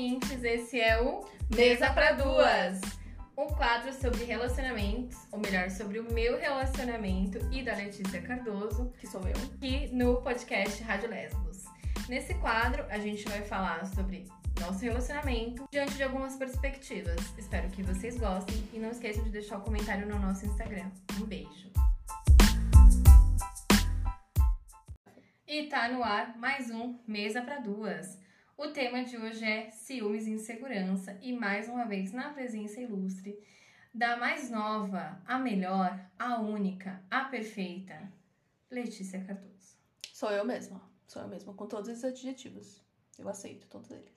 ouvintes, esse é o Mesa para Duas, um quadro sobre relacionamentos, ou melhor, sobre o meu relacionamento e da Letícia Cardoso, que sou eu, aqui no podcast Rádio Lesbos. Nesse quadro, a gente vai falar sobre nosso relacionamento diante de algumas perspectivas. Espero que vocês gostem e não esqueçam de deixar o um comentário no nosso Instagram. Um beijo! E tá no ar mais um Mesa para Duas. O tema de hoje é ciúmes e insegurança e mais uma vez na presença ilustre da mais nova, a melhor, a única, a perfeita, Letícia Cardoso. Sou eu mesma, sou eu mesma, com todos esses adjetivos. Eu aceito todos eles.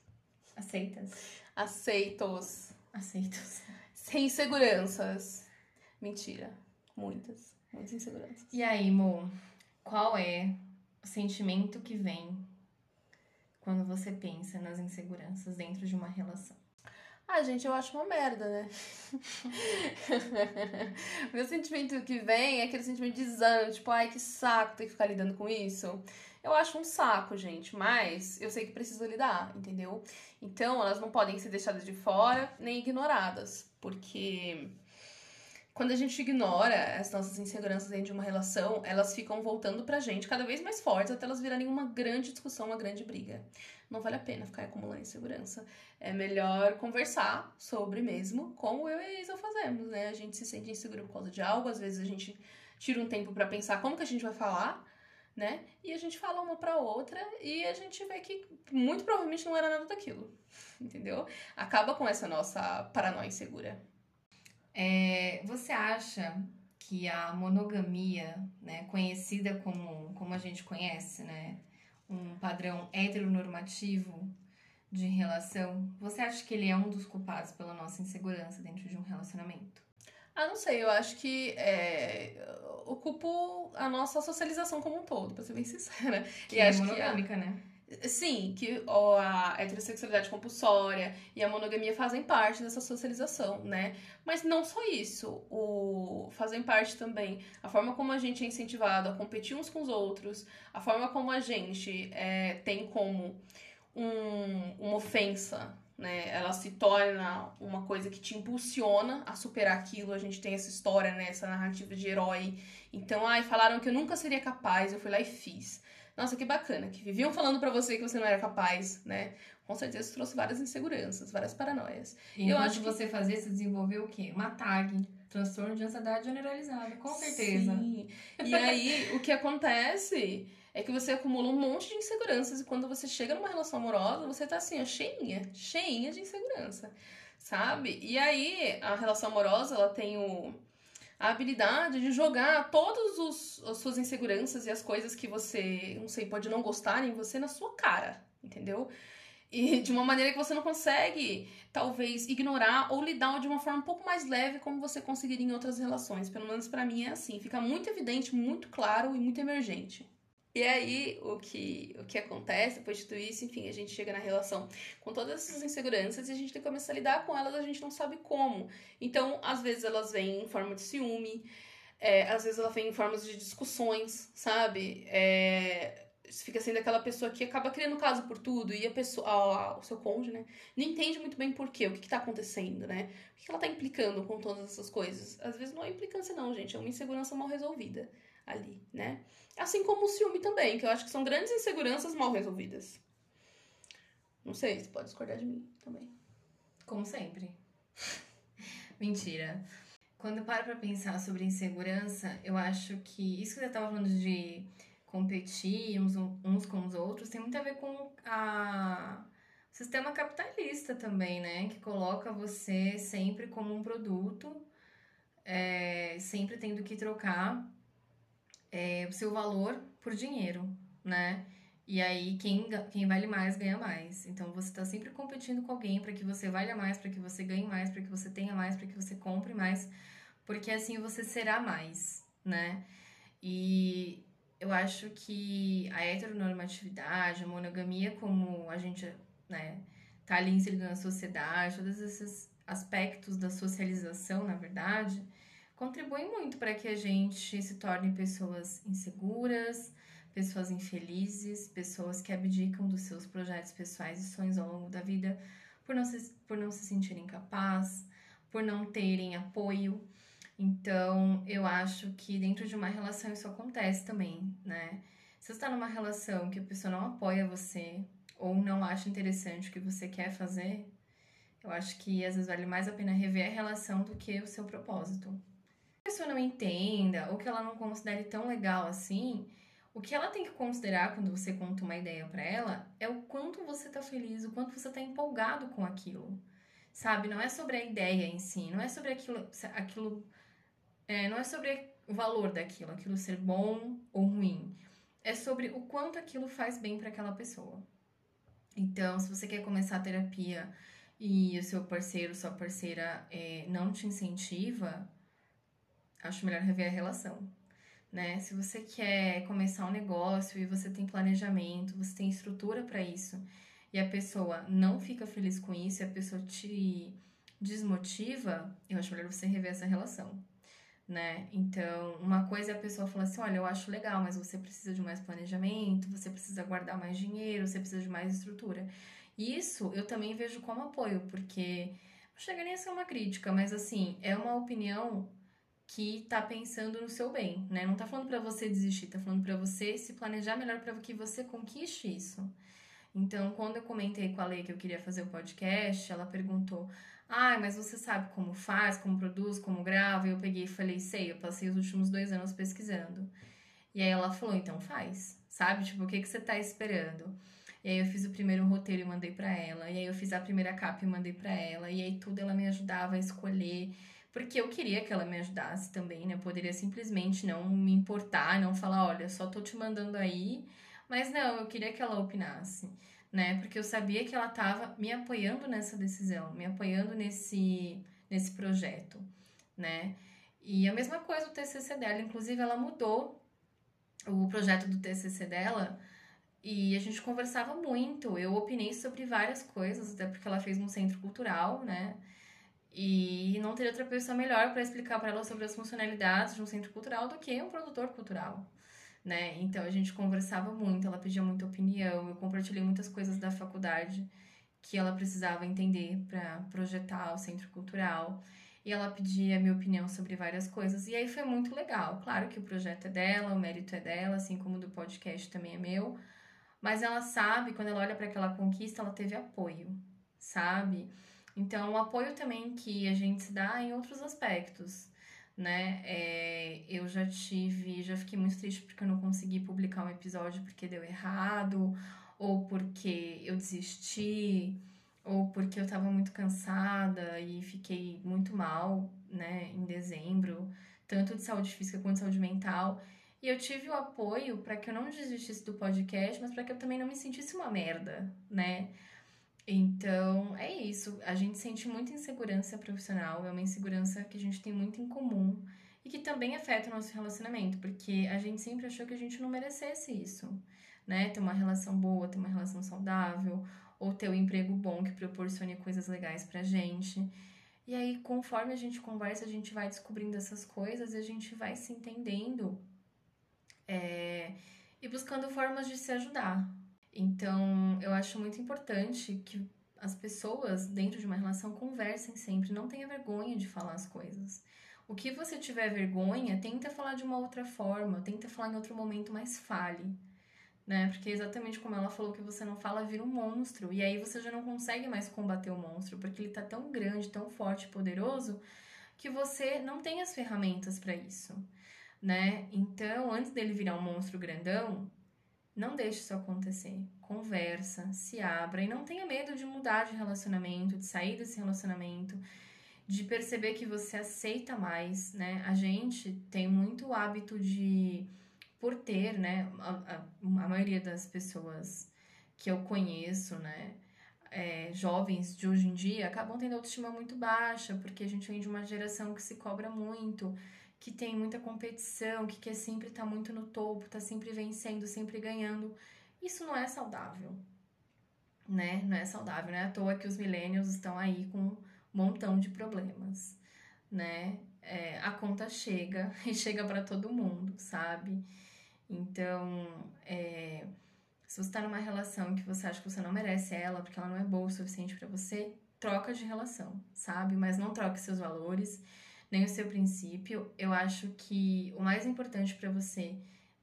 Aceitas? Aceitos. Aceitos. Sem inseguranças. Mentira. Muitas. Muitas inseguranças. E aí, Mo, qual é o sentimento que vem quando você pensa nas inseguranças dentro de uma relação? Ah, gente, eu acho uma merda, né? Meu sentimento que vem é aquele sentimento de desânimo, tipo, ai, que saco ter que ficar lidando com isso. Eu acho um saco, gente, mas eu sei que preciso lidar, entendeu? Então, elas não podem ser deixadas de fora nem ignoradas, porque quando a gente ignora as nossas inseguranças dentro de uma relação, elas ficam voltando pra gente cada vez mais fortes até elas virarem uma grande discussão, uma grande briga. Não vale a pena ficar acumulando insegurança. É melhor conversar sobre mesmo, como eu e a Isa fazemos, né? A gente se sente inseguro por causa de algo, às vezes a gente tira um tempo para pensar como que a gente vai falar, né? E a gente fala uma pra outra e a gente vê que muito provavelmente não era nada daquilo, entendeu? Acaba com essa nossa paranoia insegura. É, você acha que a monogamia, né, conhecida como, como a gente conhece, né, um padrão heteronormativo de relação, você acha que ele é um dos culpados pela nossa insegurança dentro de um relacionamento? Ah, não sei, eu acho que é, ocupo a nossa socialização como um todo, pra ser bem sincera. Que e é monogâmica, a... né? Sim, que ó, a heterossexualidade compulsória e a monogamia fazem parte dessa socialização, né? Mas não só isso, o fazem parte também a forma como a gente é incentivado a competir uns com os outros, a forma como a gente é, tem como um, uma ofensa, né? Ela se torna uma coisa que te impulsiona a superar aquilo. A gente tem essa história, né? Essa narrativa de herói. Então, ai, falaram que eu nunca seria capaz, eu fui lá e fiz nossa, que bacana, que viviam falando para você que você não era capaz, né? Com certeza trouxe várias inseguranças, várias paranoias. E eu acho que você fazia, você desenvolveu o quê? Uma tag, transtorno de ansiedade generalizada, com certeza. Sim. E aí, o que acontece é que você acumula um monte de inseguranças e quando você chega numa relação amorosa, você tá assim, ó, cheinha, cheinha de insegurança, sabe? E aí, a relação amorosa, ela tem o a habilidade de jogar todas as suas inseguranças e as coisas que você, não sei, pode não gostar em você na sua cara, entendeu? E de uma maneira que você não consegue, talvez, ignorar ou lidar de uma forma um pouco mais leve, como você conseguiria em outras relações. Pelo menos para mim é assim. Fica muito evidente, muito claro e muito emergente. E aí, o que, o que acontece depois de tudo isso, enfim, a gente chega na relação com todas essas inseguranças e a gente tem que começar a lidar com elas, a gente não sabe como. Então, às vezes elas vêm em forma de ciúme, é, às vezes ela vem em formas de discussões, sabe? É, fica sendo aquela pessoa que acaba criando caso por tudo e a pessoa, o seu cônjuge, né, não entende muito bem por quê, o que, que tá acontecendo, né? O que, que ela tá implicando com todas essas coisas? Às vezes não é implicância, não, gente, é uma insegurança mal resolvida ali, né? Assim como o ciúme também, que eu acho que são grandes inseguranças mal resolvidas. Não sei, você pode discordar de mim também. Como sempre. Mentira. Quando eu paro pra pensar sobre insegurança, eu acho que isso que você tava falando de competir uns, uns com os outros tem muito a ver com a sistema capitalista também, né? Que coloca você sempre como um produto, é, sempre tendo que trocar é, o seu valor por dinheiro, né? E aí quem, quem vale mais ganha mais. Então você está sempre competindo com alguém para que você valha mais, para que você ganhe mais, para que você tenha mais, para que você compre mais, porque assim você será mais, né? E eu acho que a heteronormatividade, a monogamia, como a gente, né, tá ali inserido na sociedade, todos esses aspectos da socialização, na verdade, contribuem muito para que a gente se torne pessoas inseguras, pessoas infelizes, pessoas que abdicam dos seus projetos pessoais e sonhos ao longo da vida por não se, por não se sentirem capazes, por não terem apoio. Então, eu acho que dentro de uma relação isso acontece também, né? Se você está numa relação que a pessoa não apoia você ou não acha interessante o que você quer fazer, eu acho que às vezes vale mais a pena rever a relação do que o seu propósito. Pessoa não entenda ou que ela não considere tão legal assim, o que ela tem que considerar quando você conta uma ideia para ela é o quanto você tá feliz, o quanto você tá empolgado com aquilo. Sabe? Não é sobre a ideia em si, não é sobre aquilo, aquilo é, não é sobre o valor daquilo, aquilo ser bom ou ruim. É sobre o quanto aquilo faz bem para aquela pessoa. Então, se você quer começar a terapia e o seu parceiro, sua parceira é, não te incentiva, acho melhor rever a relação né? Se você quer começar um negócio e você tem planejamento, você tem estrutura para isso, e a pessoa não fica feliz com isso, e a pessoa te desmotiva, eu acho melhor você rever essa relação, né? Então, uma coisa é a pessoa falar assim: olha, eu acho legal, mas você precisa de mais planejamento, você precisa guardar mais dinheiro, você precisa de mais estrutura. Isso eu também vejo como apoio, porque não chega nem a ser uma crítica, mas assim, é uma opinião que tá pensando no seu bem, né? Não tá falando para você desistir, tá falando para você se planejar melhor para que você conquiste isso. Então, quando eu comentei com a Lei que eu queria fazer o podcast, ela perguntou: "Ah, mas você sabe como faz, como produz, como grava?" E eu peguei e falei: "Sei, eu passei os últimos dois anos pesquisando." E aí ela falou: "Então faz." Sabe? Tipo, o que que você tá esperando? E aí eu fiz o primeiro roteiro e mandei para ela. E aí eu fiz a primeira capa e mandei para ela. E aí tudo ela me ajudava a escolher porque eu queria que ela me ajudasse também, né? Eu poderia simplesmente não me importar, não falar, olha, só tô te mandando aí. Mas não, eu queria que ela opinasse, né? Porque eu sabia que ela tava me apoiando nessa decisão, me apoiando nesse, nesse projeto, né? E a mesma coisa o TCC dela, inclusive ela mudou o projeto do TCC dela e a gente conversava muito. Eu opinei sobre várias coisas, até porque ela fez um centro cultural, né? E não teria outra pessoa melhor para explicar para ela sobre as funcionalidades de um centro cultural do que um produtor cultural, né? Então a gente conversava muito, ela pedia muita opinião, eu compartilhei muitas coisas da faculdade que ela precisava entender para projetar o centro cultural. E ela pedia minha opinião sobre várias coisas. E aí foi muito legal. Claro que o projeto é dela, o mérito é dela, assim como do podcast também é meu. Mas ela sabe, quando ela olha para aquela conquista, ela teve apoio, sabe? Então, o apoio também que a gente se dá em outros aspectos, né? É, eu já tive, já fiquei muito triste porque eu não consegui publicar um episódio porque deu errado, ou porque eu desisti, ou porque eu tava muito cansada e fiquei muito mal, né, em dezembro, tanto de saúde física quanto de saúde mental. E eu tive o apoio para que eu não desistisse do podcast, mas para que eu também não me sentisse uma merda, né? Então, é isso. A gente sente muita insegurança profissional, é uma insegurança que a gente tem muito em comum e que também afeta o nosso relacionamento, porque a gente sempre achou que a gente não merecesse isso, né? Ter uma relação boa, ter uma relação saudável, ou ter um emprego bom que proporcione coisas legais pra gente. E aí, conforme a gente conversa, a gente vai descobrindo essas coisas e a gente vai se entendendo é, e buscando formas de se ajudar, então, eu acho muito importante que as pessoas dentro de uma relação conversem sempre, não tenha vergonha de falar as coisas. O que você tiver vergonha, tenta falar de uma outra forma, tenta falar em outro momento, mas fale. Né? Porque exatamente como ela falou que você não fala, vira um monstro. E aí você já não consegue mais combater o monstro, porque ele tá tão grande, tão forte, poderoso, que você não tem as ferramentas para isso, né? Então, antes dele virar um monstro grandão, não deixe isso acontecer. Conversa, se abra e não tenha medo de mudar de relacionamento, de sair desse relacionamento, de perceber que você aceita mais, né? A gente tem muito hábito de, por ter, né? A, a, a maioria das pessoas que eu conheço, né? É, jovens de hoje em dia acabam tendo autoestima muito baixa, porque a gente vem de uma geração que se cobra muito que tem muita competição, que quer sempre estar tá muito no topo, tá sempre vencendo, sempre ganhando. Isso não é saudável, né? Não é saudável, não é à toa que os millennials estão aí com um montão de problemas, né? É, a conta chega e chega para todo mundo, sabe? Então, é, Se você tá numa relação que você acha que você não merece ela, porque ela não é boa o suficiente para você, troca de relação, sabe? Mas não troque seus valores, nem o seu princípio. Eu acho que o mais importante para você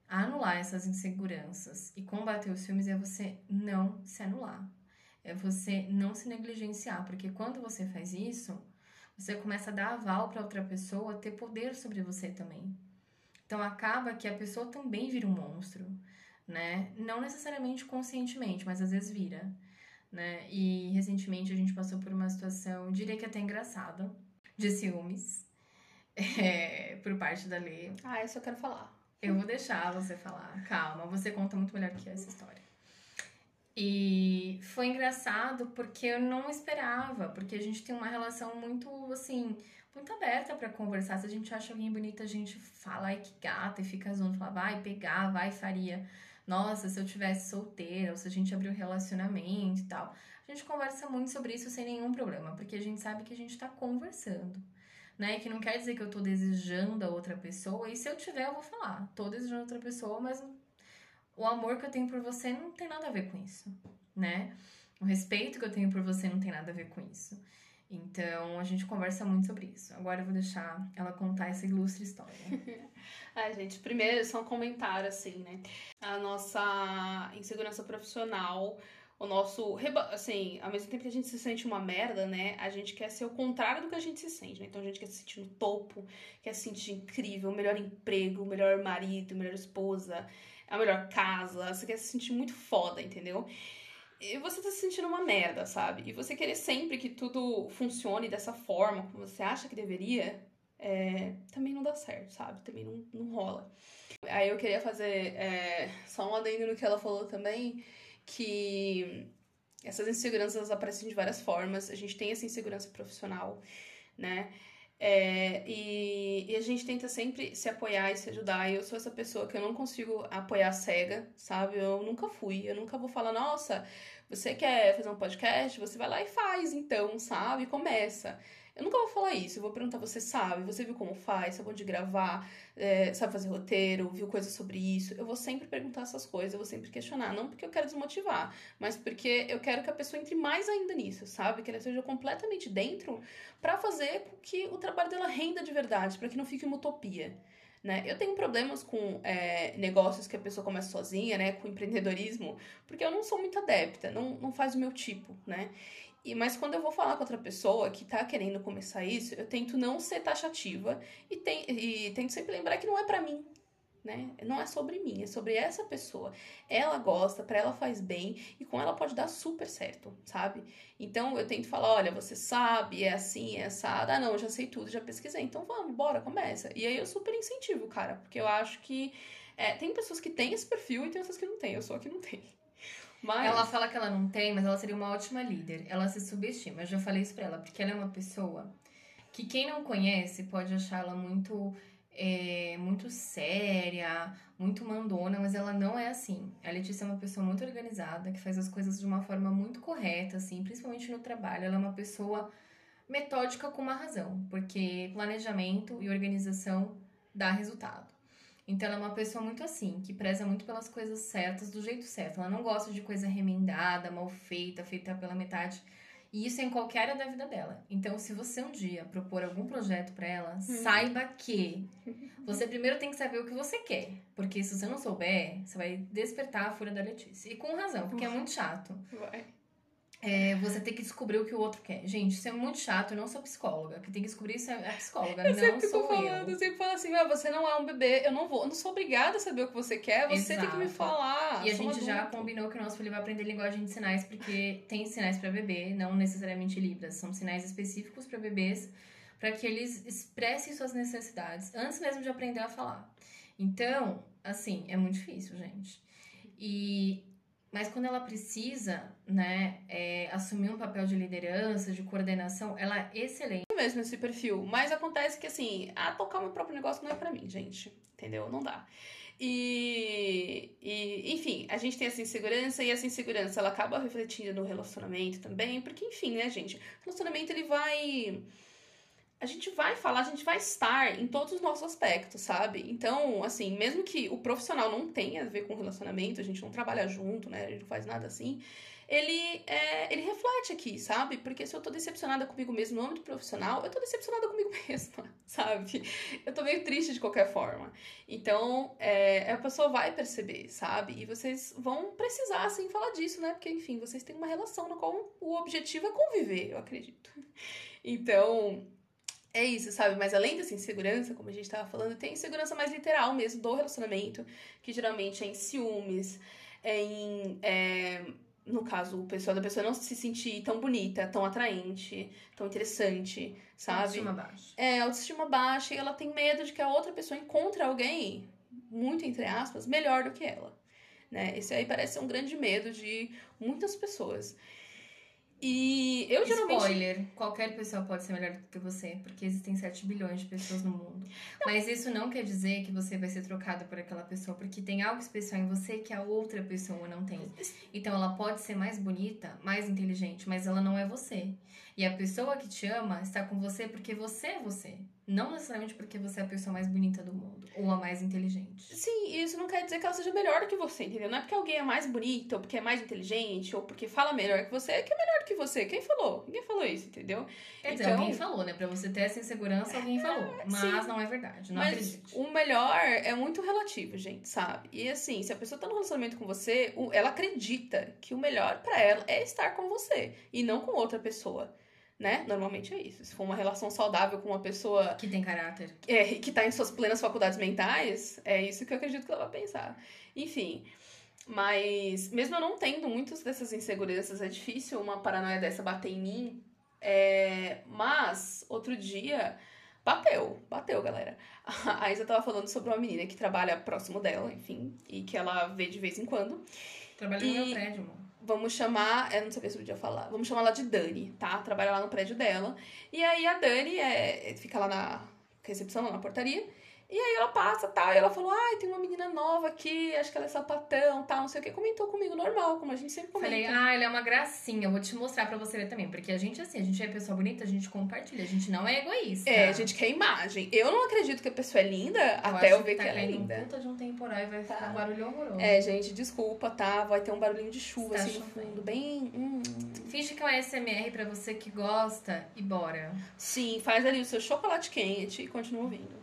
anular essas inseguranças e combater os filmes é você não se anular. É você não se negligenciar, porque quando você faz isso, você começa a dar aval para outra pessoa ter poder sobre você também. Então acaba que a pessoa também vira um monstro, né? Não necessariamente conscientemente, mas às vezes vira, né? E recentemente a gente passou por uma situação, diria que até engraçada, de ciúmes, é, por parte da Lê. Ah, isso eu quero falar. Eu vou deixar você falar. Calma, você conta muito melhor que essa história. E foi engraçado porque eu não esperava, porque a gente tem uma relação muito, assim, muito aberta para conversar. Se a gente acha alguém bonita, a gente fala, ai que gata, e fica junto, fala, vai pegar, vai faria. Nossa, se eu tivesse solteira, ou se a gente abrir um relacionamento e tal. A gente conversa muito sobre isso sem nenhum problema, porque a gente sabe que a gente tá conversando né? Que não quer dizer que eu tô desejando a outra pessoa. E se eu tiver, eu vou falar. Tô desejando outra pessoa, mas o amor que eu tenho por você não tem nada a ver com isso, né? O respeito que eu tenho por você não tem nada a ver com isso. Então, a gente conversa muito sobre isso. Agora eu vou deixar ela contar essa ilustre história. Ai, gente, primeiro só um comentário, assim, né? A nossa insegurança profissional o nosso. Assim, ao mesmo tempo que a gente se sente uma merda, né? A gente quer ser o contrário do que a gente se sente, né? Então a gente quer se sentir no topo, quer se sentir incrível, o melhor emprego, o melhor marido, melhor esposa, a melhor casa. Você quer se sentir muito foda, entendeu? E você tá se sentindo uma merda, sabe? E você querer sempre que tudo funcione dessa forma, como você acha que deveria, é, também não dá certo, sabe? Também não, não rola. Aí eu queria fazer é, só um adendo no que ela falou também que essas inseguranças aparecem de várias formas. A gente tem essa insegurança profissional, né? É, e, e, a gente tenta sempre se apoiar e se ajudar. E eu sou essa pessoa que eu não consigo apoiar cega, sabe? Eu nunca fui. Eu nunca vou falar, nossa, você quer fazer um podcast? Você vai lá e faz, então, sabe? Começa. Eu nunca vou falar isso, eu vou perguntar, você sabe, você viu como faz, sabe onde gravar, é, sabe fazer roteiro, viu coisas sobre isso. Eu vou sempre perguntar essas coisas, eu vou sempre questionar. Não porque eu quero desmotivar, mas porque eu quero que a pessoa entre mais ainda nisso, sabe? Que ela esteja completamente dentro para fazer com que o trabalho dela renda de verdade, para que não fique uma utopia. Né? Eu tenho problemas com é, negócios que a pessoa começa sozinha, né? Com empreendedorismo, porque eu não sou muito adepta, não, não faz o meu tipo, né? E, mas quando eu vou falar com outra pessoa que tá querendo começar isso, eu tento não ser taxativa e, tem, e tento sempre lembrar que não é para mim, né? Não é sobre mim, é sobre essa pessoa. Ela gosta, para ela faz bem e com ela pode dar super certo, sabe? Então eu tento falar, olha, você sabe, é assim, é assada. Ah, não, já sei tudo, já pesquisei. Então vamos, bora, começa. E aí eu super incentivo, cara, porque eu acho que é, tem pessoas que têm esse perfil e tem pessoas que não têm. Eu sou a que não tem. Mas... Ela fala que ela não tem, mas ela seria uma ótima líder. Ela se subestima. Eu já falei isso pra ela, porque ela é uma pessoa que quem não conhece pode achar ela muito, é, muito séria, muito mandona, mas ela não é assim. A Letícia é uma pessoa muito organizada, que faz as coisas de uma forma muito correta, assim, principalmente no trabalho. Ela é uma pessoa metódica com uma razão, porque planejamento e organização dá resultado. Então ela é uma pessoa muito assim, que preza muito pelas coisas certas, do jeito certo. Ela não gosta de coisa remendada, mal feita, feita pela metade. E isso é em qualquer área da vida dela. Então, se você um dia propor algum projeto para ela, hum. saiba que você primeiro tem que saber o que você quer. Porque se você não souber, você vai despertar a fúria da Letícia. E com razão, porque é muito chato. Vai. É, você tem que descobrir o que o outro quer. Gente, isso é muito chato. Eu não sou psicóloga. Quem tem que descobrir isso é a psicóloga, eu não sou falando, eu. Eu sempre falo assim, ah, você não é um bebê. Eu não vou, eu não sou obrigada a saber o que você quer. Você Exato. tem que me falar. E a gente já combinou que o nosso filho vai aprender linguagem de sinais, porque tem sinais para bebê, não necessariamente libras. São sinais específicos para bebês, para que eles expressem suas necessidades antes mesmo de aprender a falar. Então, assim, é muito difícil, gente. E mas quando ela precisa, né, é, assumir um papel de liderança, de coordenação, ela é excelente. Mesmo esse perfil. Mas acontece que, assim, a tocar meu próprio negócio não é para mim, gente. Entendeu? Não dá. E, e, enfim, a gente tem essa insegurança e essa insegurança ela acaba refletindo no relacionamento também, porque, enfim, né, gente? O relacionamento ele vai a gente vai falar, a gente vai estar em todos os nossos aspectos, sabe? Então, assim, mesmo que o profissional não tenha a ver com relacionamento, a gente não trabalha junto, né? A gente não faz nada assim, ele, é, ele reflete aqui, sabe? Porque se eu tô decepcionada comigo mesmo no âmbito profissional, eu tô decepcionada comigo mesma, sabe? Eu tô meio triste de qualquer forma. Então, é, a pessoa vai perceber, sabe? E vocês vão precisar, assim, falar disso, né? Porque, enfim, vocês têm uma relação na qual o objetivo é conviver, eu acredito. Então, é isso, sabe? Mas além dessa insegurança, como a gente estava falando, tem insegurança mais literal mesmo do relacionamento, que geralmente é em ciúmes, é em. É, no caso, o pessoal da pessoa não se sentir tão bonita, tão atraente, tão interessante, sabe? Autoestima baixa. É, autoestima baixa e ela tem medo de que a outra pessoa encontre alguém, muito entre aspas, melhor do que ela. Né? Esse aí parece ser um grande medo de muitas pessoas. E eu geralmente. Spoiler: qualquer pessoa pode ser melhor do que você, porque existem 7 bilhões de pessoas no mundo. Mas isso não quer dizer que você vai ser trocado por aquela pessoa, porque tem algo especial em você que a outra pessoa não tem. Então ela pode ser mais bonita, mais inteligente, mas ela não é você. E a pessoa que te ama está com você porque você é você. Não necessariamente porque você é a pessoa mais bonita do mundo ou a mais inteligente. Sim, isso não quer dizer que ela seja melhor do que você, entendeu? Não é porque alguém é mais bonito, ou porque é mais inteligente, ou porque fala melhor que você, que é melhor do que você. Quem falou? Ninguém falou isso, entendeu? Quer dizer, alguém falou, né? Pra você ter essa insegurança, alguém falou. Mas sim. não é verdade. Não Mas acredite. o melhor é muito relativo, gente, sabe? E assim, se a pessoa tá num relacionamento com você, ela acredita que o melhor pra ela é estar com você e não com outra pessoa. Né? Normalmente é isso. Se for uma relação saudável com uma pessoa Que tem caráter. é, que tá em suas plenas faculdades mentais, é isso que eu acredito que ela vai pensar. Enfim, mas mesmo eu não tendo muitas dessas inseguranças, é difícil uma paranoia dessa bater em mim. É, mas, outro dia, bateu, bateu, galera. A Isa tava falando sobre uma menina que trabalha próximo dela, enfim, e que ela vê de vez em quando. Trabalha no E- meu prédio, amor. Vamos chamar, eu não sabia se podia falar, vamos chamar ela de Dani, tá? Trabalha lá no prédio dela. E aí a Dani é, fica lá na recepção, lá na portaria. E aí ela passa tal, e ela falou: Ai, tem uma menina nova aqui, acho que ela é sapatão, tal, não sei o que. Comentou comigo normal, como a gente sempre comenta. Falei, ah, ele é uma gracinha, eu vou te mostrar pra você ver também. Porque a gente, assim, a gente é pessoa bonita, a gente compartilha, a gente não é egoísta. É, a gente quer imagem. Eu não acredito que a pessoa é linda Eu até eu ver que, tá ela é linda. puta de um temporal e vai Tá. ficar um barulho horroroso. É, gente, desculpa, tá? Vai ter um barulhinho de chuva Está assim no chovendo. fundo, bem. hum. Finge que é um ASMR pra você que gosta e bora. Sim, faz ali o seu chocolate quente e continua ouvindo.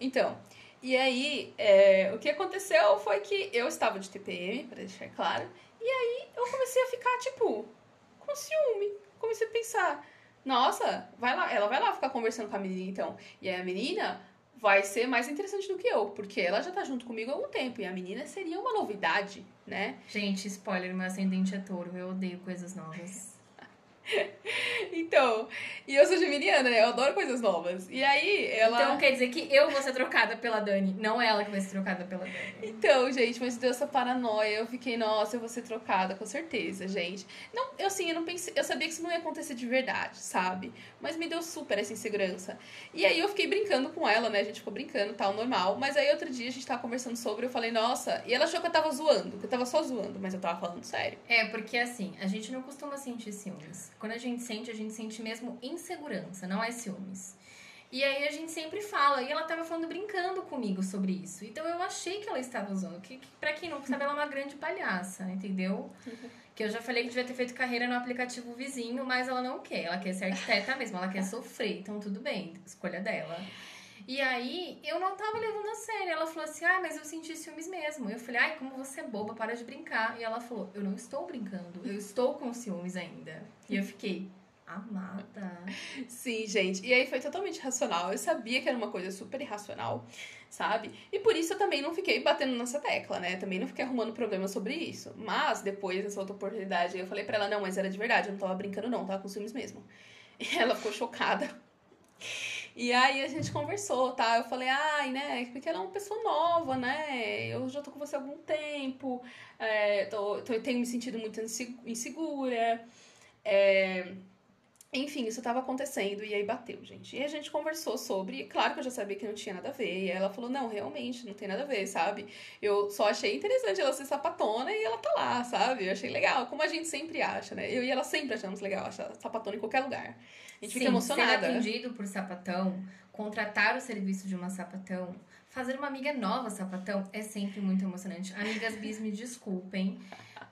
Então, e aí, é, o que aconteceu foi que eu estava de TPM, pra deixar claro, e aí eu comecei a ficar, tipo, com ciúme. Comecei a pensar, nossa, vai lá, ela vai lá ficar conversando com a menina então. E aí a menina vai ser mais interessante do que eu, porque ela já tá junto comigo há algum tempo, e a menina seria uma novidade, né? Gente, spoiler, meu ascendente é touro, eu odeio coisas novas. Então, e eu sou geminiana, né? Eu adoro coisas novas. E aí, ela... Então quer dizer que eu vou ser trocada pela Dani, não ela que vai ser trocada pela Dani. Então, gente, mas deu essa paranoia. Eu fiquei, nossa, eu vou ser trocada, com certeza, gente. Não, eu assim, eu não pensei, eu sabia que isso não ia acontecer de verdade, sabe? Mas me deu super essa insegurança. E aí eu fiquei brincando com ela, né? A gente ficou brincando, tal, normal. Mas aí outro dia a gente tava conversando sobre, eu falei, nossa, e ela achou que eu tava zoando, que eu tava só zoando, mas eu tava falando sério. É, porque assim, a gente não costuma sentir ciúmes. Quando a gente sente, a gente sente mesmo insegurança, não é ciúmes. E aí a gente sempre fala, e ela tava falando brincando comigo sobre isso. Então eu achei que ela estava usando. Que, que pra quem não sabe, ela é uma grande palhaça, entendeu? Que eu já falei que devia ter feito carreira no aplicativo vizinho, mas ela não quer. Ela quer ser arquiteta mesmo, ela quer sofrer. Então tudo bem, escolha dela. E aí, eu não tava levando a sério. Ela falou assim: ah, mas eu senti ciúmes mesmo. Eu falei: ai, como você é boba, para de brincar. E ela falou: eu não estou brincando, eu estou com ciúmes ainda. E eu fiquei: amada. Sim, gente. E aí foi totalmente racional. Eu sabia que era uma coisa super irracional, sabe? E por isso eu também não fiquei batendo nessa tecla, né? Também não fiquei arrumando problema sobre isso. Mas depois dessa outra oportunidade, eu falei pra ela: não, mas era de verdade, eu não tava brincando, não, tava com ciúmes mesmo. E ela ficou chocada. E aí a gente conversou, tá? Eu falei, ai, né? Porque ela é uma pessoa nova, né? Eu já tô com você há algum tempo, é, tô, tô, tenho me sentido muito inse- insegura. É, Enfim, isso tava acontecendo e aí bateu, gente. E a gente conversou sobre, claro que eu já sabia que não tinha nada a ver. E ela falou: "Não, realmente não tem nada a ver, sabe? Eu só achei interessante ela ser sapatona e ela tá lá, sabe? Eu achei legal, como a gente sempre acha, né? Eu e ela sempre achamos legal achar sapatona em qualquer lugar. A gente Sim, fica emocionada. ser atendido por sapatão, contratar o serviço de uma sapatão, fazer uma amiga nova sapatão é sempre muito emocionante. Amigas bis, me desculpem.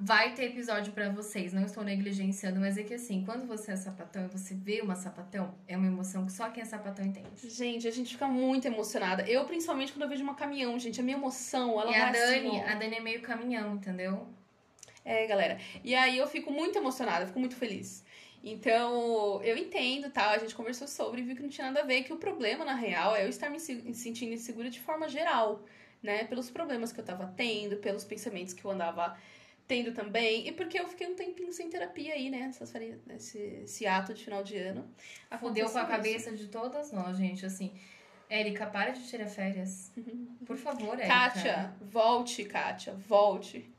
Vai ter episódio pra vocês, não estou negligenciando, mas é que assim, quando você é sapatão e você vê uma sapatão, é uma emoção que só quem é sapatão entende. Gente, a gente fica muito emocionada. Eu, principalmente, quando eu vejo uma caminhão, gente, a minha emoção, ela e a vai assim, Dani, ó. a Dani é meio caminhão, entendeu? É, galera. E aí eu fico muito emocionada, fico muito feliz. Então, eu entendo, tá? A gente conversou sobre e viu que não tinha nada a ver, que o problema, na real, é eu estar me se- sentindo insegura de forma geral, né? Pelos problemas que eu tava tendo, pelos pensamentos que eu andava tendo também, e porque eu fiquei um tempinho sem terapia aí, né? Essas esse, esse ato de final de ano. Fudeu com a isso. cabeça de todas nós, gente, assim. Érica, para de tirar férias. Por favor, Érica. Kátia, volte, Kátia, volte.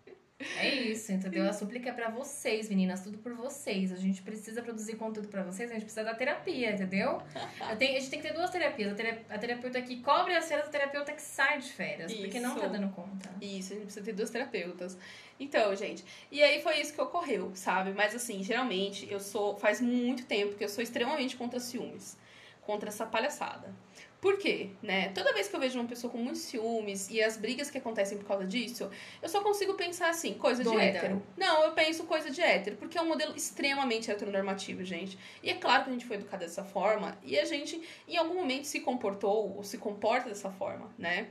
É isso, entendeu? A súplica é pra vocês, meninas, tudo por vocês. A gente precisa produzir conteúdo pra vocês, a gente precisa da terapia, entendeu? Eu tenho- a gente tem que ter duas terapias. A, tera- a terapeuta que cobre as férias, a terapeuta que sai de férias. Porque não tá Isso. dando conta. Isso, a gente precisa ter duas terapeutas. Então, gente, e aí foi isso que ocorreu, sabe? Mas assim, geralmente eu sou. Faz muito tempo que eu sou extremamente contra ciúmes. Contra essa palhaçada. Por quê? Né? Toda vez que eu vejo uma pessoa com muitos ciúmes e as brigas que acontecem por causa disso, eu só consigo pensar assim, coisa de Doida. hétero. Não, eu penso coisa de hétero, porque é um modelo extremamente heteronormativo, gente. E é claro que a gente foi educada dessa forma e a gente, em algum momento, se comportou ou se comporta dessa forma, né?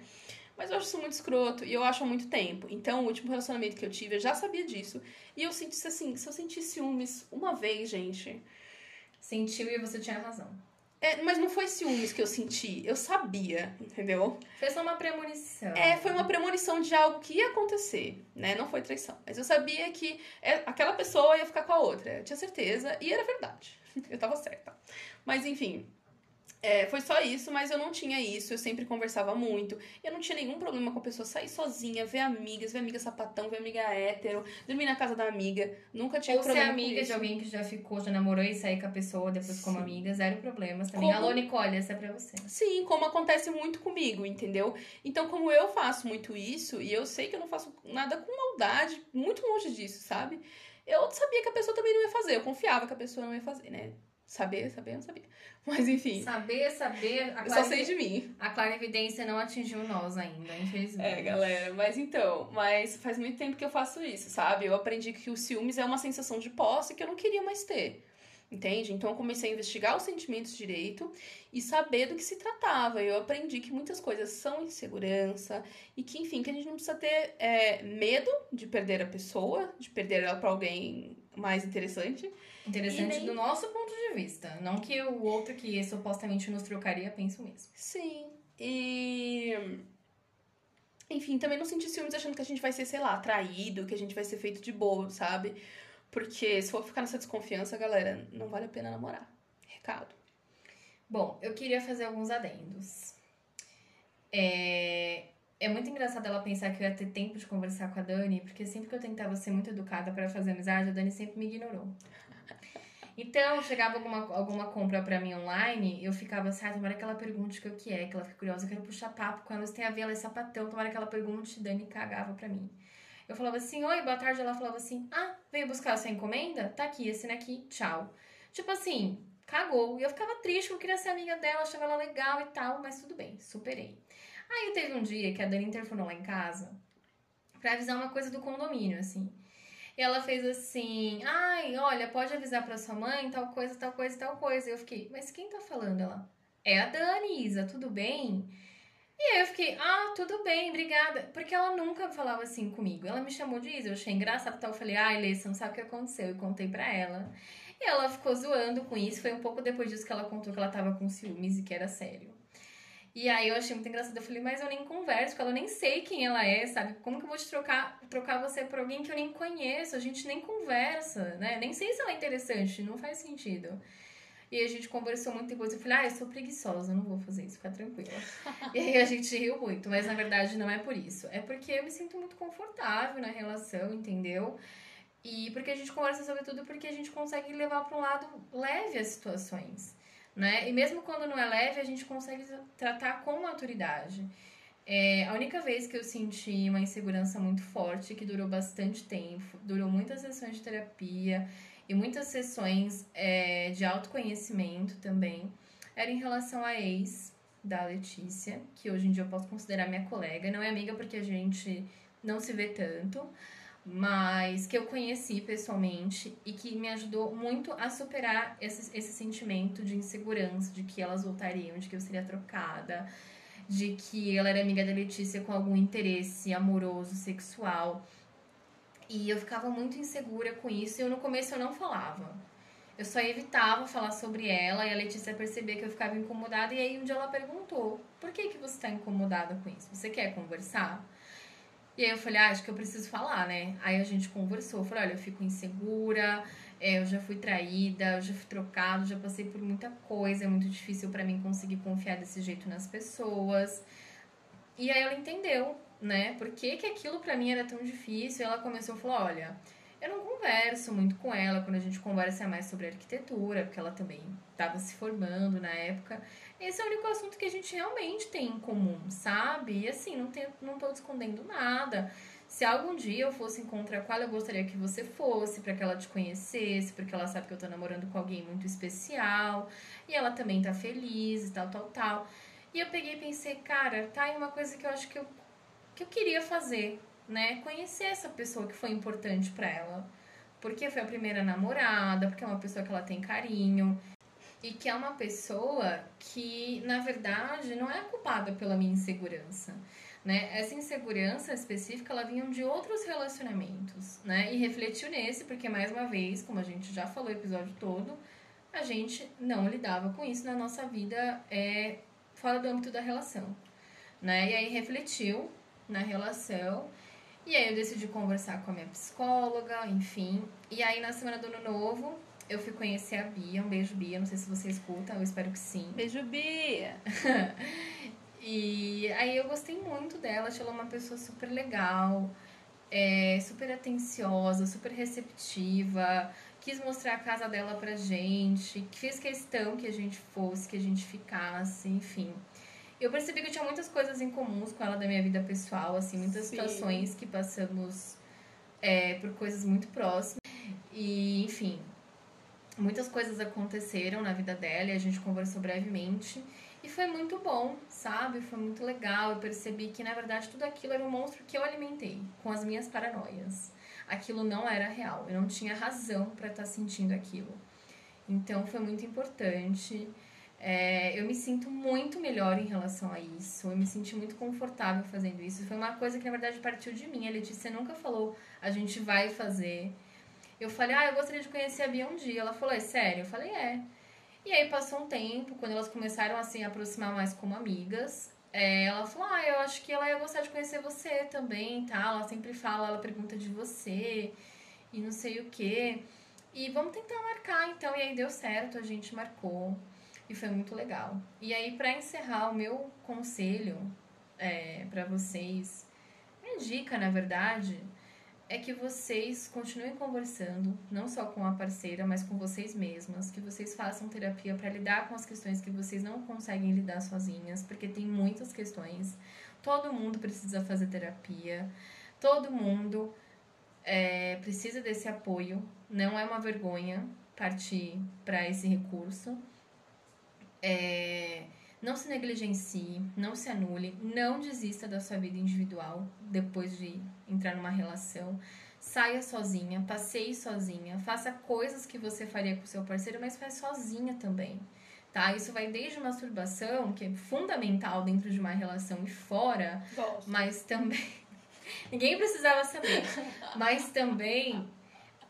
Mas eu acho isso muito escroto e eu acho há muito tempo. Então, o último relacionamento que eu tive, eu já sabia disso. E eu senti assim, se eu senti ciúmes uma vez, gente. Sentiu e você tinha razão. É, mas não foi ciúmes que eu senti, eu sabia, entendeu? Foi só uma premonição. É, foi uma premonição de algo que ia acontecer, né? Não foi traição. Mas eu sabia que é, aquela pessoa ia ficar com a outra. Eu tinha certeza e era verdade. Eu tava certa. Mas enfim. É, foi só isso, mas eu não tinha isso. Eu sempre conversava muito. Eu não tinha nenhum problema com a pessoa sair sozinha, ver amigas, ver amiga sapatão, ver amiga hétero, dormir na casa da amiga. Nunca tive Ou ser problema com amiga de alguém que já ficou, já namorou e sair com a pessoa depois como amiga, zero problemas também. Como- Alô, Nicole, essa é pra você. Sim, como acontece muito comigo, entendeu? Então, como eu faço muito isso, e eu sei que eu não faço nada com maldade, muito longe disso, sabe? Eu sabia que a pessoa também não ia fazer, eu confiava que a pessoa não ia fazer, né? Saber, saber, não sabia. Mas enfim, Saber, saber. A eu só sei de mim. a clara evidência não atingiu nós ainda, infelizmente. É, galera, mas então, mas faz muito tempo que eu faço isso, sabe? Eu aprendi que o ciúmes é uma sensação de posse que eu não queria mais ter. Entende? Então eu comecei a investigar os sentimentos direito e saber do que se tratava. Eu aprendi que muitas coisas são insegurança e que, enfim, que a gente não precisa ter é, medo de perder a pessoa, de perder ela pra alguém mais interessante. Interessante nem- do nosso ponto de vista. Não que o outro que supostamente nos trocaria pense o mesmo. Sim. E. Enfim, também não sentir ciúmes achando que a gente vai ser, sei lá, traído, que a gente vai ser feito de bobo, sabe? Porque se for ficar nessa desconfiança, galera, não vale a pena namorar. Recado. Bom, eu queria fazer alguns adendos. É... é muito engraçado ela pensar que eu ia ter tempo de conversar com a Dani, porque sempre que eu tentava ser muito educada para fazer amizade, a Dani sempre me ignorou. Então, chegava alguma, alguma compra pra mim online, eu ficava assim, ah, tomara que ela pergunte o que, que é, que ela fique curiosa, eu quero puxar papo com ela, se tem a ver, ela é sapatão, tomara que ela pergunte, Dani cagava pra mim. Eu falava assim, oi, boa tarde, ela falava assim, ah, veio buscar a sua encomenda? Tá aqui, assina aqui, tchau. Tipo assim, cagou. E eu ficava triste, eu queria ser amiga dela, achava ela legal e tal, mas tudo bem, superei. Aí teve um dia que a Dani interfonou lá em casa pra avisar uma coisa do condomínio, assim. E ela fez assim: ai, olha, pode avisar pra sua mãe, tal coisa, tal coisa, tal coisa. E eu fiquei, mas quem tá falando? Ela, é a Dani, Isa, tudo bem? E aí eu fiquei, ah, tudo bem, obrigada. Porque ela nunca falava assim comigo. Ela me chamou de Isa, eu achei engraçado, então eu falei, ai, Lê, você não sabe o que aconteceu. E contei pra ela. E ela ficou zoando com isso. Foi um pouco depois disso que ela contou que ela tava com ciúmes e que era sério. E aí eu achei muito engraçado. Eu falei, mas eu nem converso com ela, eu nem sei quem ela é, sabe? Como que eu vou te trocar, trocar você por alguém que eu nem conheço? A gente nem conversa, né? Nem sei se ela é interessante, não faz sentido. E a gente conversou muito depois. Eu falei, ah, eu sou preguiçosa, não vou fazer isso, fica tranquila. e aí a gente riu muito, mas na verdade não é por isso. É porque eu me sinto muito confortável na relação, entendeu? E porque a gente conversa sobre tudo, porque a gente consegue levar para um lado leve as situações, né? E mesmo quando não é leve, a gente consegue tratar com maturidade. É, a única vez que eu senti uma insegurança muito forte, que durou bastante tempo, durou muitas sessões de terapia e muitas sessões é, de autoconhecimento também, era em relação à ex da Letícia, que hoje em dia eu posso considerar minha colega. Não é amiga porque a gente não se vê tanto, mas que eu conheci pessoalmente e que me ajudou muito a superar esse, esse sentimento de insegurança, de que elas voltariam, de que eu seria trocada, de que ela era amiga da Letícia com algum interesse amoroso, sexual. E eu ficava muito insegura com isso e eu, no começo eu não falava. Eu só evitava falar sobre ela e a Letícia percebia que eu ficava incomodada. E aí um dia ela perguntou: por que, que você está incomodada com isso? Você quer conversar? E aí eu falei: ah, acho que eu preciso falar, né? Aí a gente conversou. Eu falei: olha, eu fico insegura, é, eu já fui traída, eu já fui trocado, já passei por muita coisa. É muito difícil para mim conseguir confiar desse jeito nas pessoas. E aí ela entendeu, né? Por que, que aquilo para mim era tão difícil? E ela começou a falar: olha eu não converso muito com ela, quando a gente conversa mais sobre arquitetura, porque ela também estava se formando na época. Esse é o único assunto que a gente realmente tem em comum, sabe? E assim, não, tem, não tô escondendo nada. Se algum dia eu fosse encontrar qual eu gostaria que você fosse, para que ela te conhecesse, porque ela sabe que eu tô namorando com alguém muito especial, e ela também tá feliz e tal, tal, tal. E eu peguei e pensei, cara, tá aí uma coisa que eu acho que eu, que eu queria fazer, né? Conhecer essa pessoa que foi importante para ela. Porque foi a primeira namorada, porque é uma pessoa que ela tem carinho. E que é uma pessoa que, na verdade, não é culpada pela minha insegurança. Né? Essa insegurança específica, ela vinha de outros relacionamentos, né? E refletiu nesse, porque, mais uma vez, como a gente já falou o episódio todo, a gente não lidava com isso na nossa vida é, fora do âmbito da relação, né? E aí refletiu na relação e aí eu decidi conversar com a minha psicóloga, enfim. E aí na semana do ano novo, eu fui conhecer a Bia. Um beijo, Bia. Não sei se você escuta, eu espero que sim. Beijo, Bia! e aí eu gostei muito dela, achei ela uma pessoa super legal, é, super atenciosa, super receptiva. Quis mostrar a casa dela pra gente, fez questão que a gente fosse, que a gente ficasse, enfim eu percebi que eu tinha muitas coisas em comuns com ela da minha vida pessoal, assim, muitas Sim. situações que passamos é, por coisas muito próximas. E, enfim, muitas coisas aconteceram na vida dela e a gente conversou brevemente. E foi muito bom, sabe? Foi muito legal. Eu percebi que, na verdade, tudo aquilo era um monstro que eu alimentei com as minhas paranoias. Aquilo não era real. Eu não tinha razão para estar tá sentindo aquilo. Então, foi muito importante. É, eu me sinto muito melhor em relação a isso. Eu me senti muito confortável fazendo isso. Foi uma coisa que, na verdade, partiu de mim. A Letícia nunca falou, a gente vai fazer. Eu falei, ah, eu gostaria de conhecer a Bia um dia. Ela falou, é sério? Eu falei, é. E aí passou um tempo, quando elas começaram a se aproximar mais como amigas, é, ela falou, ah, eu acho que ela ia gostar de conhecer você também, tá? Ela sempre fala, ela pergunta de você e não sei o quê. E vamos tentar marcar, então. E aí deu certo, a gente marcou. E foi muito legal. E aí, para encerrar, o meu conselho é, para vocês, minha dica, na verdade, é que vocês continuem conversando, não só com a parceira, mas com vocês mesmas, que vocês façam terapia para lidar com as questões que vocês não conseguem lidar sozinhas, porque tem muitas questões. Todo mundo precisa fazer terapia, todo mundo é, precisa desse apoio. Não é uma vergonha partir para esse recurso. É, não se negligencie, não se anule, não desista da sua vida individual depois de entrar numa relação. Saia sozinha, passeie sozinha, faça coisas que você faria com seu parceiro, mas faz sozinha também. Tá? Isso vai desde masturbação, que é fundamental dentro de uma relação e fora, Gosto. mas também ninguém precisava saber, mas também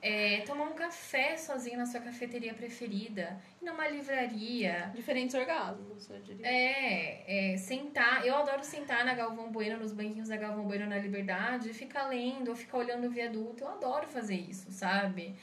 é, tomar um café sozinho na sua cafeteria preferida, ir numa livraria. Diferentes orgasmos, eu diria. É, é, sentar. Eu adoro sentar na Galvão Bueno, nos banquinhos da Galvão Bueno na Liberdade, ficar lendo ou ficar olhando o viaduto. Eu adoro fazer isso, sabe?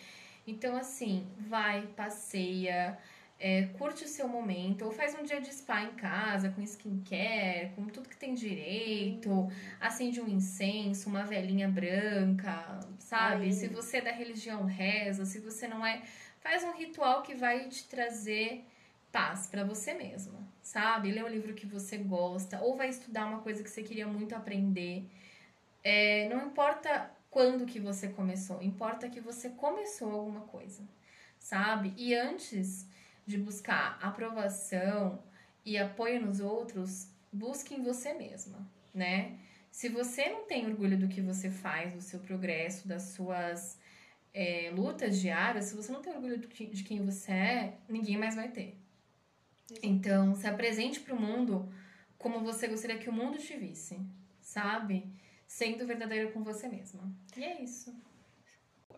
Então, assim, vai, passeia. é, curte o seu momento, ou faz um dia de spa em casa, com skincare, com tudo direito, acende um incenso, uma velhinha branca, sabe? Ai. Se você é da religião, reza, se você não é, faz um ritual que vai te trazer paz para você mesma, sabe? Lê um livro que você gosta, ou vai estudar uma coisa que você queria muito aprender. É, não importa quando que você começou, importa que você começou alguma coisa, sabe? E antes de buscar aprovação e apoio nos outros, busque em você mesma, né? Se você não tem orgulho do que você faz, do seu progresso, das suas é, lutas diárias, se você não tem orgulho de quem você é, ninguém mais vai ter. Então, se apresente para o mundo como você gostaria que o mundo te visse, sabe? Sendo verdadeira com você mesma. E é isso.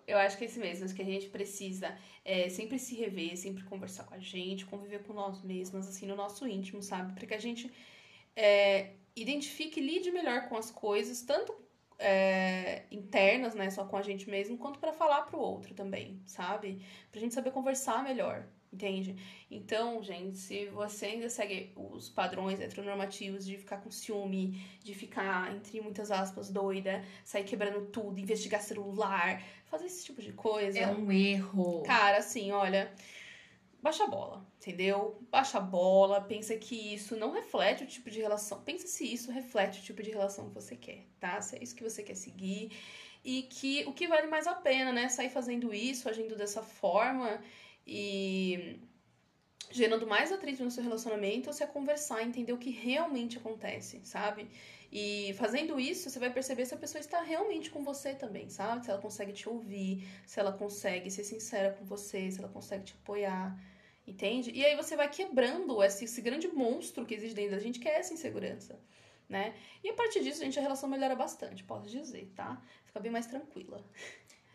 Eu acho que é isso mesmo, acho que a gente precisa é, sempre se rever, sempre conversar com a gente, conviver com nós mesmas, assim, no nosso íntimo, sabe? Para que a gente é, identifique e lide melhor com as coisas, tanto é, internas, né, só com a gente mesmo, quanto para falar pro outro também, sabe? Pra gente saber conversar melhor, entende? Então, gente, se você ainda segue os padrões heteronormativos de ficar com ciúme, de ficar, entre muitas aspas, doida, sair quebrando tudo, investigar celular, fazer esse tipo de coisa. É um erro. Cara, assim, olha, baixa a bola, entendeu? Baixa a bola, pensa que isso não reflete o tipo de relação. Pensa se isso reflete o tipo de relação que você quer, tá? Se é isso que você quer seguir. E que o que vale mais a pena, né? Sair fazendo isso, agindo dessa forma e gerando mais atrito no seu relacionamento ou se é conversar, entender o que realmente acontece, sabe? E fazendo isso, você vai perceber se a pessoa está realmente com você também, sabe? Se ela consegue te ouvir, se ela consegue ser sincera com você, se ela consegue te apoiar, entende? E aí você vai quebrando esse, esse grande monstro que existe dentro da gente, que é essa insegurança, né? E a partir disso, gente, a relação melhora bastante, posso dizer, tá? Fica bem mais tranquila.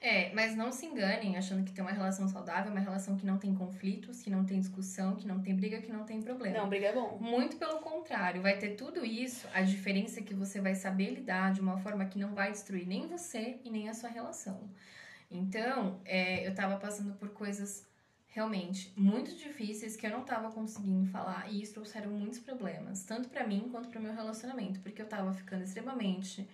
É, mas não se enganem achando que tem uma relação saudável, é uma relação que não tem conflitos, que não tem discussão, que não tem briga, que não tem problema. Não, briga é bom. Muito pelo contrário, vai ter tudo isso. A diferença é que você vai saber lidar de uma forma que não vai destruir nem você e nem a sua relação. Então, é, eu tava passando por coisas realmente muito difíceis que eu não tava conseguindo falar e isso trouxeram muitos problemas, tanto pra mim quanto pro meu relacionamento, porque eu tava ficando extremamente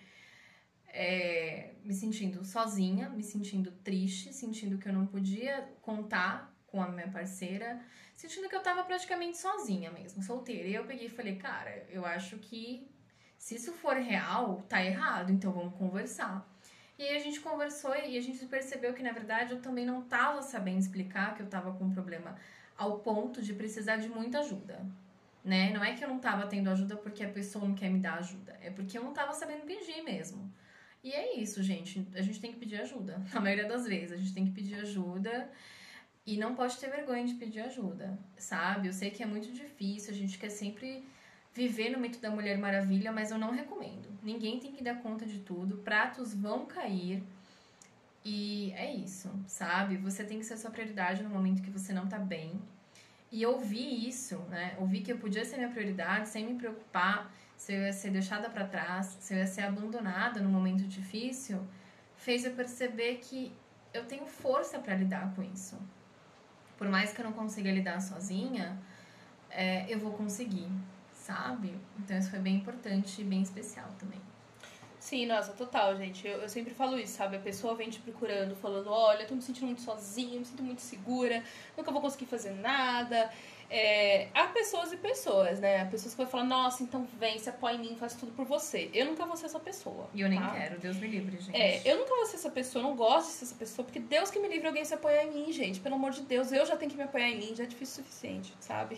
é, me sentindo sozinha, me sentindo triste, sentindo que eu não podia contar com a minha parceira, sentindo que eu tava praticamente sozinha mesmo, solteira. E eu peguei e falei, cara, eu acho que se isso for real, tá errado, então vamos conversar. E aí a gente conversou e a gente percebeu que, na verdade, eu também não tava sabendo explicar que eu tava com um problema ao ponto de precisar de muita ajuda. Né? Não é que eu não tava tendo ajuda porque a pessoa não quer me dar ajuda, é porque eu não tava sabendo pedir mesmo. E é isso, gente. A gente tem que pedir ajuda. Na maioria das vezes, a gente tem que pedir ajuda e não pode ter vergonha de pedir ajuda, sabe? Eu sei que é muito difícil, a gente quer sempre viver no mito da Mulher Maravilha, mas eu não recomendo. Ninguém tem que dar conta de tudo, pratos vão cair. E é isso, sabe? Você tem que ser sua prioridade no momento que você não tá bem. E ouvir isso, né? Ouvir que eu podia ser minha prioridade sem me preocupar se eu ia ser deixada para trás, se eu ia ser abandonada no momento difícil, fez eu perceber que eu tenho força para lidar com isso. Por mais que eu não consiga lidar sozinha, é, eu vou conseguir, sabe? Então isso foi bem importante e bem especial também. Sim, nossa, total, gente. Eu, eu sempre falo isso, sabe? A pessoa vem te procurando, falando: olha, eu tô me sentindo muito sozinha, me sinto muito segura, nunca vou conseguir fazer nada. É, há pessoas e pessoas, né? Há pessoas que vão falar: nossa, então vem, se apoia em mim, faz tudo por você. Eu nunca vou ser essa pessoa. E eu nem tá? quero, Deus me livre, gente. É, eu nunca vou ser essa pessoa, eu não gosto de ser essa pessoa, porque Deus que me livre alguém se apoiar em mim, gente. Pelo amor de Deus, eu já tenho que me apoiar em mim, já é difícil o suficiente, sabe?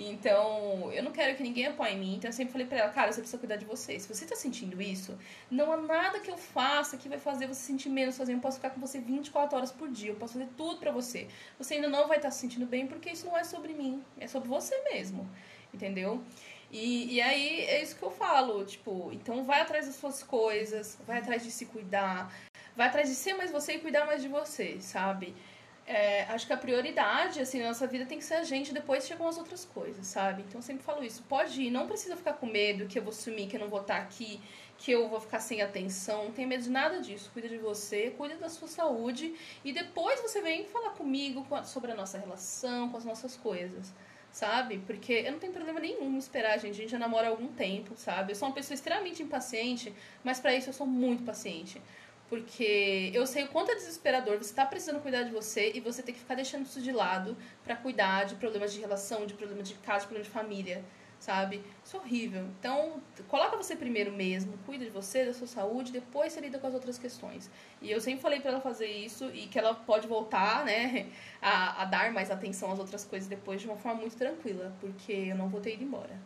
Então, eu não quero que ninguém apoie em mim. Então, eu sempre falei pra ela, cara, você precisa cuidar de você. Se você tá sentindo isso, não há nada que eu faça que vai fazer você sentir menos sozinho. Eu posso ficar com você 24 horas por dia, eu posso fazer tudo pra você. Você ainda não vai estar se sentindo bem, porque isso não é sobre mim, é sobre você mesmo, entendeu? E, e aí, é isso que eu falo, tipo, então vai atrás das suas coisas, vai atrás de se cuidar, vai atrás de ser mais você e cuidar mais de você, sabe? É, acho que a prioridade, assim, na nossa vida tem que ser a gente, depois chegam as outras coisas, sabe? Então eu sempre falo isso. Pode ir, não precisa ficar com medo que eu vou sumir, que eu não vou estar aqui, que eu vou ficar sem atenção. Não tenha medo de nada disso. Cuida de você, cuida da sua saúde. E depois você vem falar comigo sobre a nossa relação, com as nossas coisas. Sabe? Porque eu não tenho problema nenhum em esperar, gente. A gente já namora há algum tempo, sabe? Eu sou uma pessoa extremamente impaciente, mas para isso eu sou muito paciente. Porque eu sei o quanto é desesperador você tá precisando cuidar de você e você tem que ficar deixando isso de lado para cuidar de problemas de relação, de problemas de casa, de problemas de família sabe? Isso é horrível. Então, coloca você primeiro mesmo, cuida de você, da sua saúde, depois você lida com as outras questões. E eu sempre falei para ela fazer isso e que ela pode voltar, né, a, a dar mais atenção às outras coisas depois de uma forma muito tranquila, porque eu não vou ter ido embora.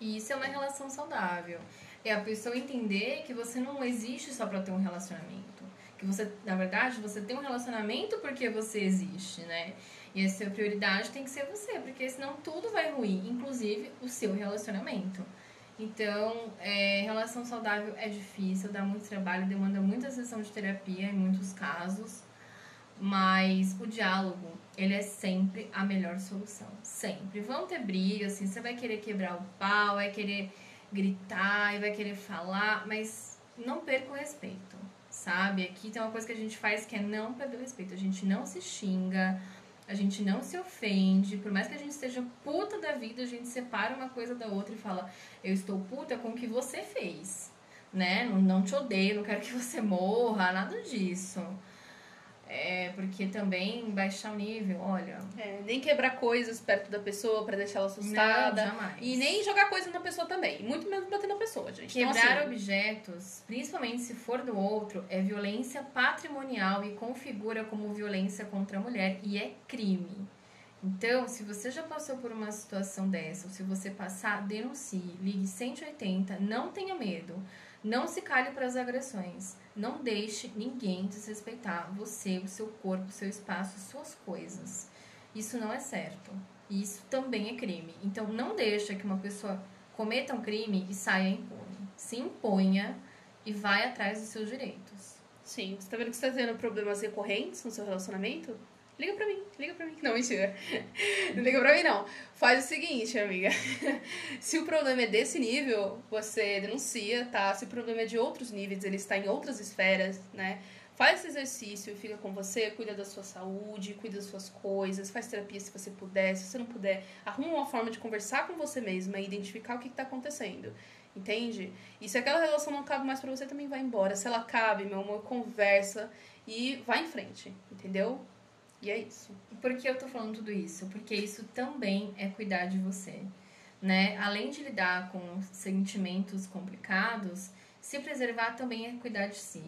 E isso é uma relação saudável. É a pessoa entender que você não existe só para ter um relacionamento. Que você, na verdade, você tem um relacionamento porque você existe, né? E a sua prioridade tem que ser você, porque senão tudo vai ruir, inclusive o seu relacionamento. Então, é, relação saudável é difícil, dá muito trabalho, demanda muita sessão de terapia em muitos casos, mas o diálogo, ele é sempre a melhor solução, sempre. Vão ter brigas, assim, você vai querer quebrar o pau, vai querer gritar e vai querer falar, mas não perca o respeito, sabe? Aqui tem uma coisa que a gente faz que é não perder o respeito, a gente não se xinga, a gente não se ofende, por mais que a gente esteja puta da vida, a gente separa uma coisa da outra e fala: Eu estou puta com o que você fez, né? Não, não te odeio, não quero que você morra, nada disso. É, porque também baixar o nível, olha. É, nem quebrar coisas perto da pessoa para deixar ela assustada. Não, jamais. E nem jogar coisa na pessoa também. Muito menos bater na pessoa, gente. Então, Quebrar então, assim, objetos, principalmente se for do outro, é violência patrimonial e configura como violência contra a mulher e é crime. Então, se você já passou por uma situação dessa, ou se você passar, denuncie, ligue 180, não tenha medo. Não se cale para as agressões. Não deixe ninguém desrespeitar você, o seu corpo, o seu espaço, suas coisas. Isso não é certo. Isso também é crime. Então não deixa que uma pessoa cometa um crime e saia impune. Se imponha e vai atrás dos seus direitos. Sim, você tá vendo que você tá tendo problemas recorrentes no seu relacionamento? Liga pra mim, liga pra mim. Não, mentira. Não liga pra mim, não. Faz o seguinte, amiga. Se o problema é desse nível, você denuncia, tá? Se o problema é de outros níveis, ele está em outras esferas, né? Faz esse exercício, fica com você, cuida da sua saúde, cuida das suas coisas, faz terapia se você puder, se você não puder, arruma uma forma de conversar com você mesma e identificar o que está acontecendo. Entende? E se aquela relação não cabe mais para você, também vai embora. Se ela cabe, meu amor, conversa e vai em frente, entendeu? E é isso. Por que eu tô falando tudo isso? Porque isso também é cuidar de você, né? Além de lidar com sentimentos complicados, se preservar também é cuidar de si.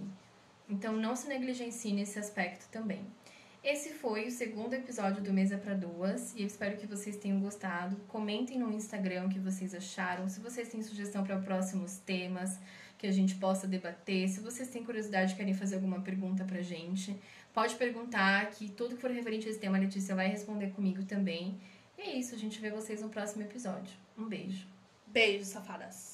Então não se negligencie nesse aspecto também. Esse foi o segundo episódio do Mesa para Duas e eu espero que vocês tenham gostado. Comentem no Instagram o que vocês acharam, se vocês têm sugestão para próximos temas que a gente possa debater, se vocês têm curiosidade querem fazer alguma pergunta pra gente. Pode perguntar que tudo que for referente a esse tema, a Letícia vai responder comigo também. E é isso, a gente vê vocês no próximo episódio. Um beijo. Beijo, safadas.